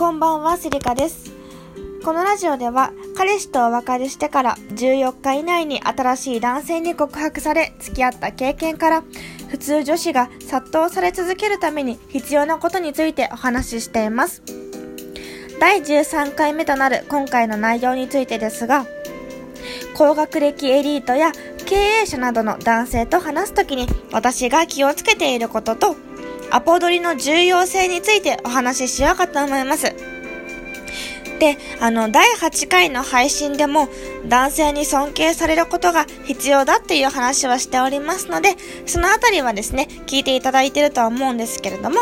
こんばんは、セリカです。このラジオでは、彼氏とお別れしてから14日以内に新しい男性に告白され、付き合った経験から、普通女子が殺到され続けるために必要なことについてお話ししています。第13回目となる今回の内容についてですが、高学歴エリートや経営者などの男性と話すときに私が気をつけていることと、アポ取りの重要性についてお話ししようかと思います。で、あの、第8回の配信でも男性に尊敬されることが必要だっていう話はしておりますので、そのあたりはですね、聞いていただいているとは思うんですけれども、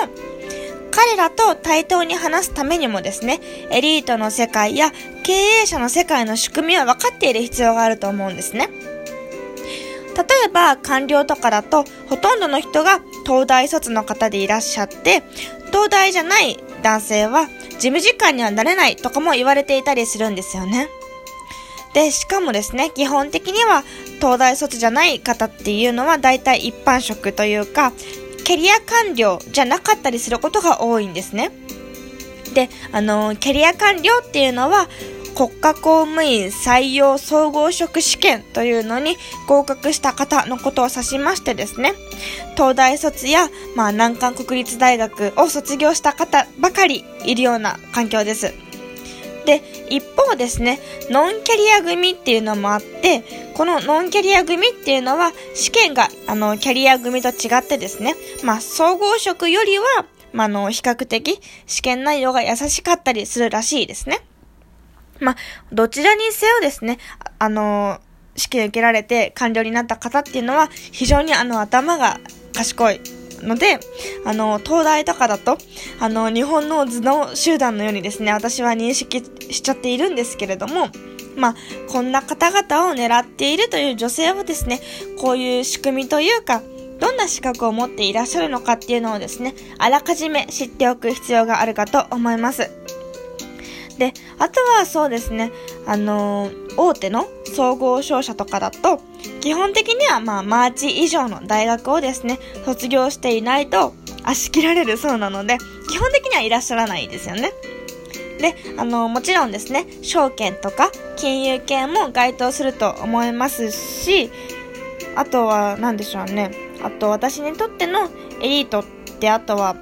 彼らと対等に話すためにもですね、エリートの世界や経営者の世界の仕組みは分かっている必要があると思うんですね。例えば官僚とかだとほとんどの人が東大卒の方でいらっしゃって東大じゃない男性は事務次官にはなれないとかも言われていたりするんですよね。で、しかもですね、基本的には東大卒じゃない方っていうのは大体一般職というかキャリア官僚じゃなかったりすることが多いんですね。で、あの、キャリア官僚っていうのは国家公務員採用総合職試験というのに合格した方のことを指しましてですね、東大卒や、まあ、難関国立大学を卒業した方ばかりいるような環境です。で、一方ですね、ノンキャリア組っていうのもあって、このノンキャリア組っていうのは試験が、あの、キャリア組と違ってですね、まあ、総合職よりは、ま、あの、比較的試験内容が優しかったりするらしいですね。まあ、どちらにせよですね、あの、試験受けられて官僚になった方っていうのは、非常にあの、頭が賢いので、あの、東大とかだと、あの、日本の頭脳集団のようにですね、私は認識しちゃっているんですけれども、まあ、こんな方々を狙っているという女性をですね、こういう仕組みというか、どんな資格を持っていらっしゃるのかっていうのをですね、あらかじめ知っておく必要があるかと思います。で、あとはそうですね、あのー大手の総合商社とかだと、基本的にはまあ、マーチ以上の大学をですね、卒業していないと、足切られるそうなので、基本的にはいらっしゃらないですよね。で、あの、もちろんですね、証券とか金融系も該当すると思いますし、あとは、何でしょうね。あと、私にとってのエリートって、あとは、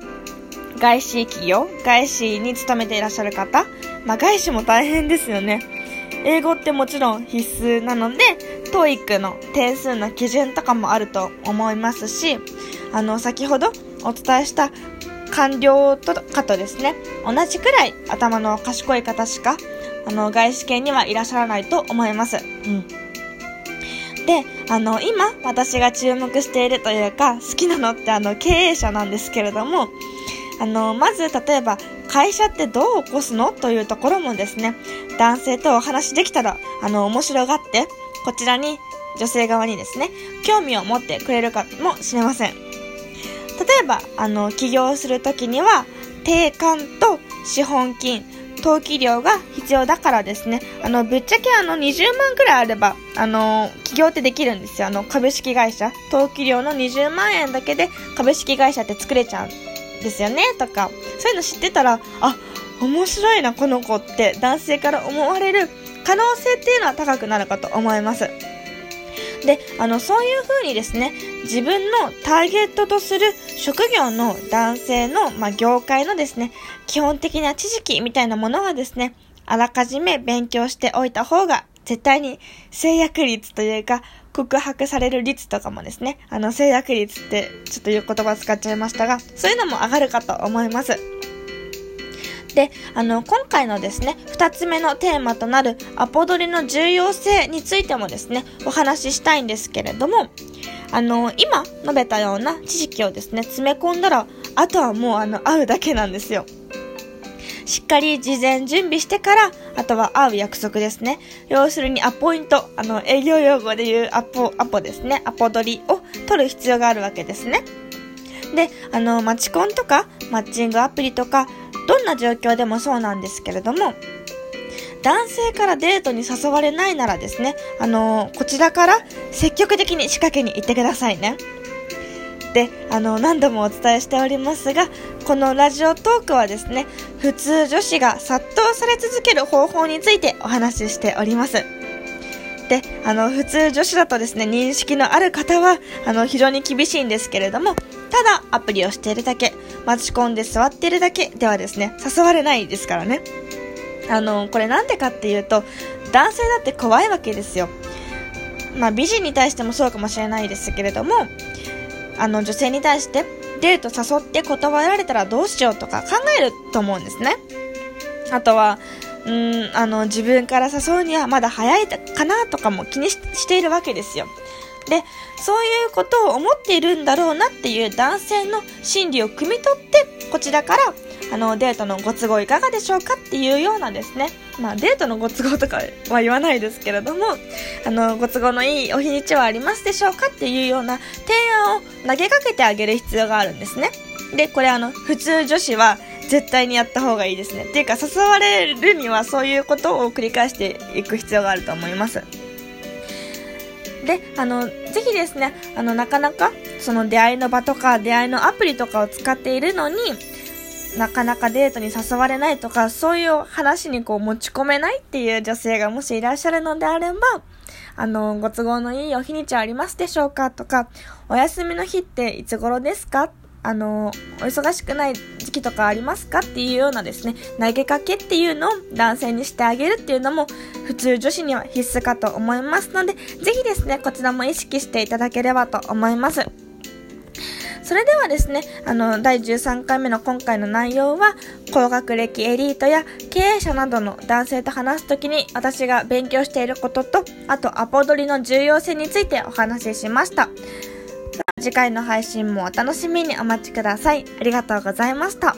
外資企業外資に勤めていらっしゃる方まあ、外資も大変ですよね。英語ってもちろん必須なので、TOEIC の点数の基準とかもあると思いますし、あの、先ほどお伝えした官僚とかとですね、同じくらい頭の賢い方しか、あの、外資系にはいらっしゃらないと思います。うん。で、あの、今、私が注目しているというか、好きなのってあの、経営者なんですけれども、あの、まず、例えば、会社ってどう起こすの？というところもですね、男性とお話できたら、あの、面白がって、こちらに、女性側にですね、興味を持ってくれるかもしれません。例えば、あの、起業するときには、定款と資本金、登記料が必要だからですね、あの、ぶっちゃけあの、20万くらいあれば、あの、起業ってできるんですよ。あの、株式会社、登記料の20万円だけで株式会社って作れちゃう。ですよね、とか、そういうの知ってたら、あ、面白いな、この子って男性から思われる可能性っていうのは高くなるかと思います。で、あの、そういう風にですね、自分のターゲットとする職業の男性の、まあ、業界のですね、基本的な知識みたいなものはですね、あらかじめ勉強しておいた方が、絶対に制約率というか、告白される率とかもですね、あの、制約率ってちょっという言葉使っちゃいましたが、そういうのも上がるかと思います。で、あの、今回のですね、二つ目のテーマとなるアポ取りの重要性についてもですね、お話ししたいんですけれども、あの、今述べたような知識をですね、詰め込んだら、あとはもうあの、会うだけなんですよ。しっかり事前準備してから、あとは会う約束ですね。要するにアポイント、あの、営業用語で言うアポ、アポですね。アポ取りを取る必要があるわけですね。で、あの、マチコンとか、マッチングアプリとか、どんな状況でもそうなんですけれども、男性からデートに誘われないならですね、あのこちらから積極的に仕掛けに行ってくださいね。で、あの、何度もお伝えしておりますが、このラジオトークはですね、普通女子が殺到され続ける方法についてお話ししております。で、あの、普通女子だとですね、認識のある方は、あの、非常に厳しいんですけれども、ただアプリをしているだけ、待ち込んで座っているだけではですね、誘われないですからね。あの、これなんでかっていうと、男性だって怖いわけですよ。まあ、美人に対してもそうかもしれないですけれども、あの、女性に対してデート誘って断られたらどうしようとか考えると思うんですね。あとは、うん、あの、自分から誘うにはまだ早いかなとかも気にしているわけですよ。で、そういうことを思っているんだろうなっていう男性の心理を汲み取って、こちらから、あの、デートのご都合いかがでしょうかっていうようなですね、まあ、デートのご都合とかは言わないですけれども、あの、ご都合のいいお日にちはありますでしょうかっていうような提案を投げかけてあげる必要があるんですね。で、これあの、普通女子は絶対にやった方がいいですね。っていうか、誘われるにはそういうことを繰り返していく必要があると思います。で、あの、ぜひですね、あの、なかなか、その出会いの場とか、出会いのアプリとかを使っているのに、なかなかデートに誘われないとか、そういう話にこう持ち込めないっていう女性がもしいらっしゃるのであれば、あの、ご都合のいいお日にちはありますでしょうか？とか、お休みの日っていつ頃ですか？あの、お忙しくない時期とかありますか？っていうようなですね、投げかけっていうのを男性にしてあげるっていうのも、普通女子には必須かと思いますので、ぜひですね、こちらも意識していただければと思います。それではですね、あの、第13回目の今回の内容は、高学歴エリートや経営者などの男性と話すときに私が勉強していることと、あとアポ取りの重要性についてお話ししました。次回の配信もお楽しみにお待ちください。ありがとうございました。